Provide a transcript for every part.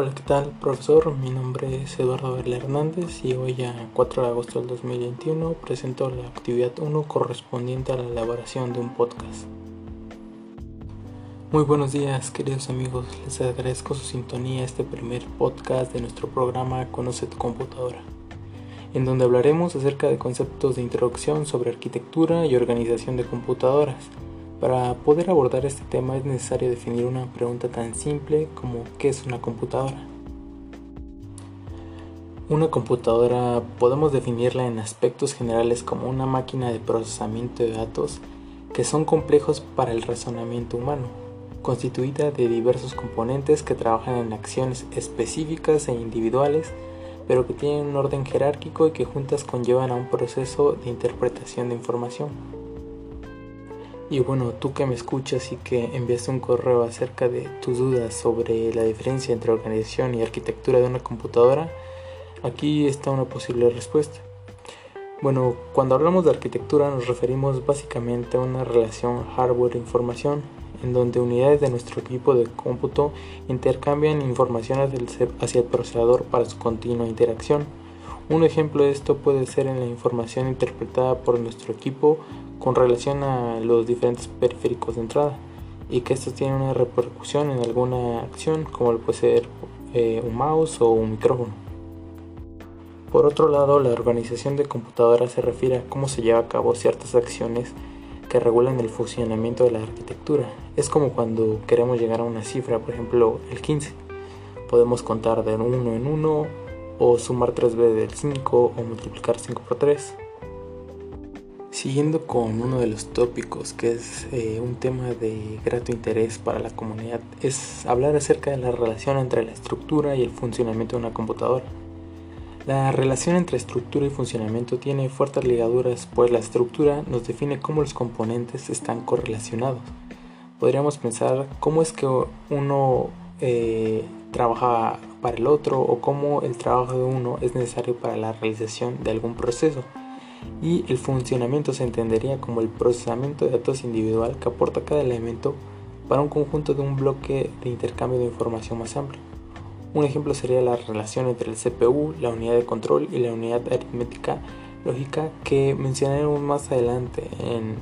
Hola, ¿qué tal, profesor? Mi nombre es Eduardo Verle Hernández y hoy, a 4 de agosto del 2021, presento la actividad 1 correspondiente a la elaboración de un podcast. Muy buenos días, queridos amigos. Les agradezco su sintonía a este primer podcast de nuestro programa Conoce tu computadora, en donde hablaremos acerca de conceptos de introducción sobre arquitectura y organización de computadoras para poder abordar este tema es necesario definir una pregunta tan simple como ¿qué es una computadora? Una computadora podemos definirla en aspectos generales como una máquina de procesamiento de datos que son complejos para el razonamiento humano, constituida de diversos componentes que trabajan en acciones específicas e individuales, pero que tienen un orden jerárquico y que juntas conllevan a un proceso de interpretación de información. Y bueno, tú que me escuchas y que enviaste un correo acerca de tus dudas sobre la diferencia entre organización y arquitectura de una computadora, aquí está una posible respuesta. Bueno, cuando hablamos de arquitectura nos referimos básicamente a una relación hardware-información, en donde unidades de nuestro equipo de cómputo intercambian información hacia el procesador para su continua interacción. Un ejemplo de esto puede ser en la información interpretada por nuestro equipo con relación a los diferentes periféricos de entrada y que estos tienen una repercusión en alguna acción como puede ser eh, un mouse o un micrófono. Por otro lado, la organización de computadoras se refiere a cómo se lleva a cabo ciertas acciones que regulan el funcionamiento de la arquitectura. Es como cuando queremos llegar a una cifra, por ejemplo el 15. Podemos contar de 1 en 1 o sumar 3b del 5 o multiplicar 5 por 3. Siguiendo con uno de los tópicos que es eh, un tema de grato interés para la comunidad, es hablar acerca de la relación entre la estructura y el funcionamiento de una computadora. La relación entre estructura y funcionamiento tiene fuertes ligaduras, pues la estructura nos define cómo los componentes están correlacionados. Podríamos pensar cómo es que uno eh, trabaja para el otro o cómo el trabajo de uno es necesario para la realización de algún proceso. Y el funcionamiento se entendería como el procesamiento de datos individual que aporta cada elemento para un conjunto de un bloque de intercambio de información más amplio. Un ejemplo sería la relación entre el CPU, la unidad de control y la unidad aritmética lógica que mencionaremos más adelante en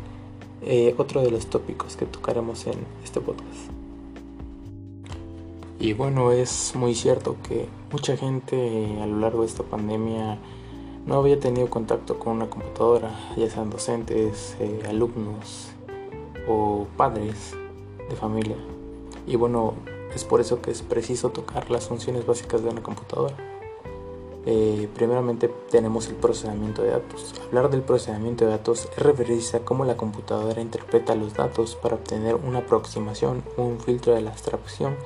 eh, otro de los tópicos que tocaremos en este podcast. Y bueno, es muy cierto que mucha gente a lo largo de esta pandemia no había tenido contacto con una computadora, ya sean docentes, eh, alumnos o padres de familia. Y bueno, es por eso que es preciso tocar las funciones básicas de una computadora. Eh, primeramente tenemos el procesamiento de datos. Hablar del procesamiento de datos es referirse a cómo la computadora interpreta los datos para obtener una aproximación o un filtro de la abstracción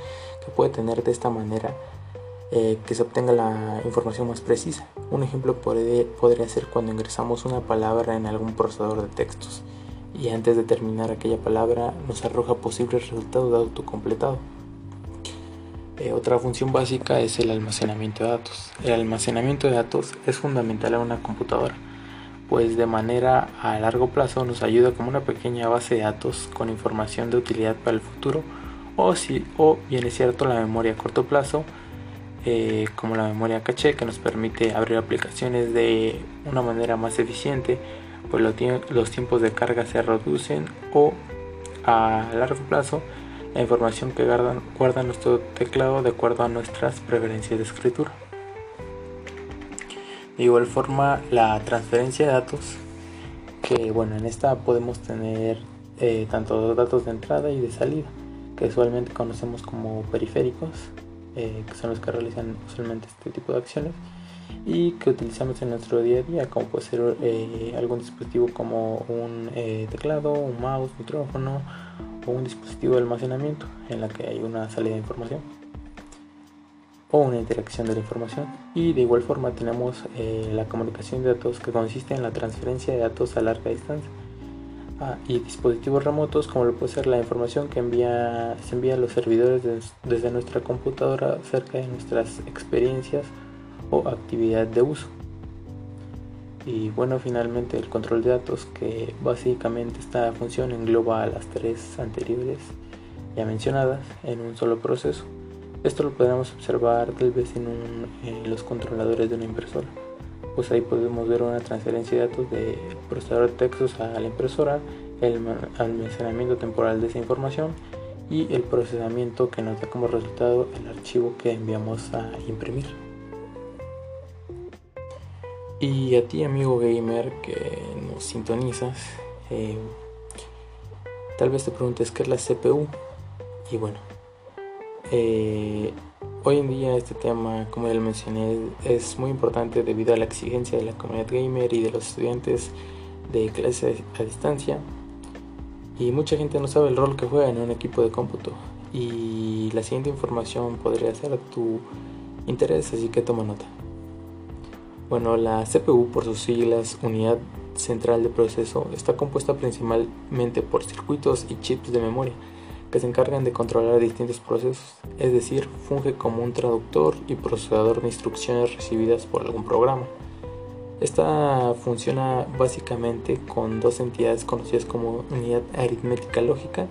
que puede tener de esta manera eh, que se obtenga la información más precisa. Un ejemplo podría ser cuando ingresamos una palabra en algún procesador de textos y antes de terminar aquella palabra nos arroja posible resultado de autocompletado. Eh, otra función básica es el almacenamiento de datos. El almacenamiento de datos es fundamental en una computadora, pues de manera a largo plazo nos ayuda como una pequeña base de datos con información de utilidad para el futuro, o, si, o bien es cierto la memoria a corto plazo, eh, como la memoria caché que nos permite abrir aplicaciones de una manera más eficiente, pues los tiempos de carga se reducen o a largo plazo la información que guarda, nuestro teclado de acuerdo a nuestras preferencias de escritura. De igual forma, la transferencia de datos, que bueno, en esta podemos tener eh, tanto datos de entrada y de salida, que usualmente conocemos como periféricos, eh, que son los que realizan usualmente este tipo de acciones y que utilizamos en nuestro día a día, como puede ser eh, algún dispositivo como un teclado, un mouse, micrófono o un dispositivo de almacenamiento en la que hay una salida de información o una interacción de la información. Y de igual forma tenemos eh, la comunicación de datos que consiste en la transferencia de datos a larga distancia ah, y dispositivos remotos como lo puede ser la información que envía, se envía a los servidores desde nuestra computadora cerca de nuestras experiencias o actividad de uso y bueno finalmente el control de datos que básicamente esta función engloba a las tres anteriores ya mencionadas en un solo proceso Esto lo podemos observar tal vez en, los controladores de una impresora. Pues ahí podemos ver una transferencia de datos del procesador de textos a la impresora, el almacenamiento temporal de esa información y el procesamiento que nos da como resultado el archivo que enviamos a imprimir. Y a ti amigo gamer que nos sintonizas, eh, tal vez te preguntes qué es la CPU. Y bueno, eh, hoy en día este tema, como ya lo mencioné, es muy importante debido a la exigencia de la comunidad gamer y de los estudiantes de clase a distancia. Y mucha gente no sabe el rol que juega en un equipo de cómputo. Y la siguiente información podría ser a tu interés, así que toma nota. Bueno, la CPU por sus siglas Unidad Central de Proceso está compuesta principalmente por circuitos y chips de memoria que se encargan de controlar distintos procesos, es decir, funge como un traductor y procesador de instrucciones recibidas por algún programa. Esta funciona básicamente con dos entidades conocidas como unidad aritmética lógica,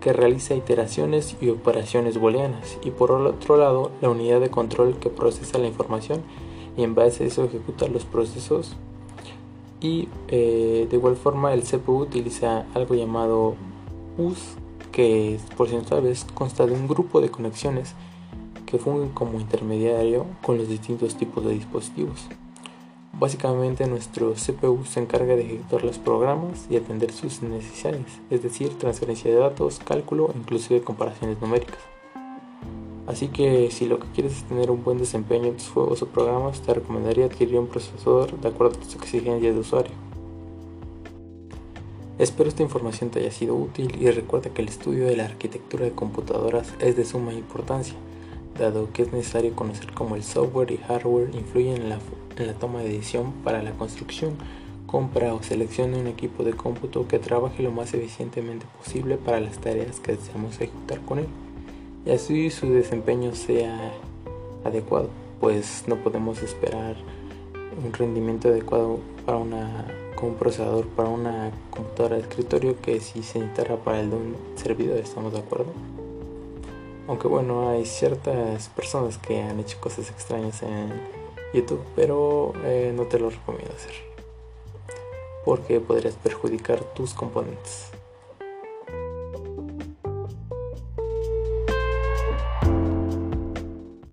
que realiza iteraciones y operaciones booleanas, y por otro lado la unidad de control que procesa la información y en base a eso ejecuta los procesos y eh, de igual forma el CPU utiliza algo llamado US que por no sabes consta de un grupo de conexiones que fungen como intermediario con los distintos tipos de dispositivos. Básicamente nuestro CPU se encarga de ejecutar los programas y atender sus necesidades, es decir, transferencia de datos, cálculo e inclusive comparaciones numéricas. Así que si lo que quieres es tener un buen desempeño en tus juegos o programas, te recomendaría adquirir un procesador de acuerdo a tus exigencias de usuario. Espero esta información te haya sido útil y recuerda que el estudio de la arquitectura de computadoras es de suma importancia, dado que es necesario conocer cómo el software y hardware influyen en la, en la toma de decisión para la construcción, compra o selección de un equipo de cómputo que trabaje lo más eficientemente posible para las tareas que deseamos ejecutar con él y así su desempeño sea adecuado, pues no podemos esperar un rendimiento adecuado para una, con un procesador para una computadora de escritorio que si se necesitara para el de un servidor, ¿estamos de acuerdo? Aunque bueno, hay ciertas personas que han hecho cosas extrañas en YouTube, pero eh, no te lo recomiendo hacer. Porque podrías perjudicar tus componentes.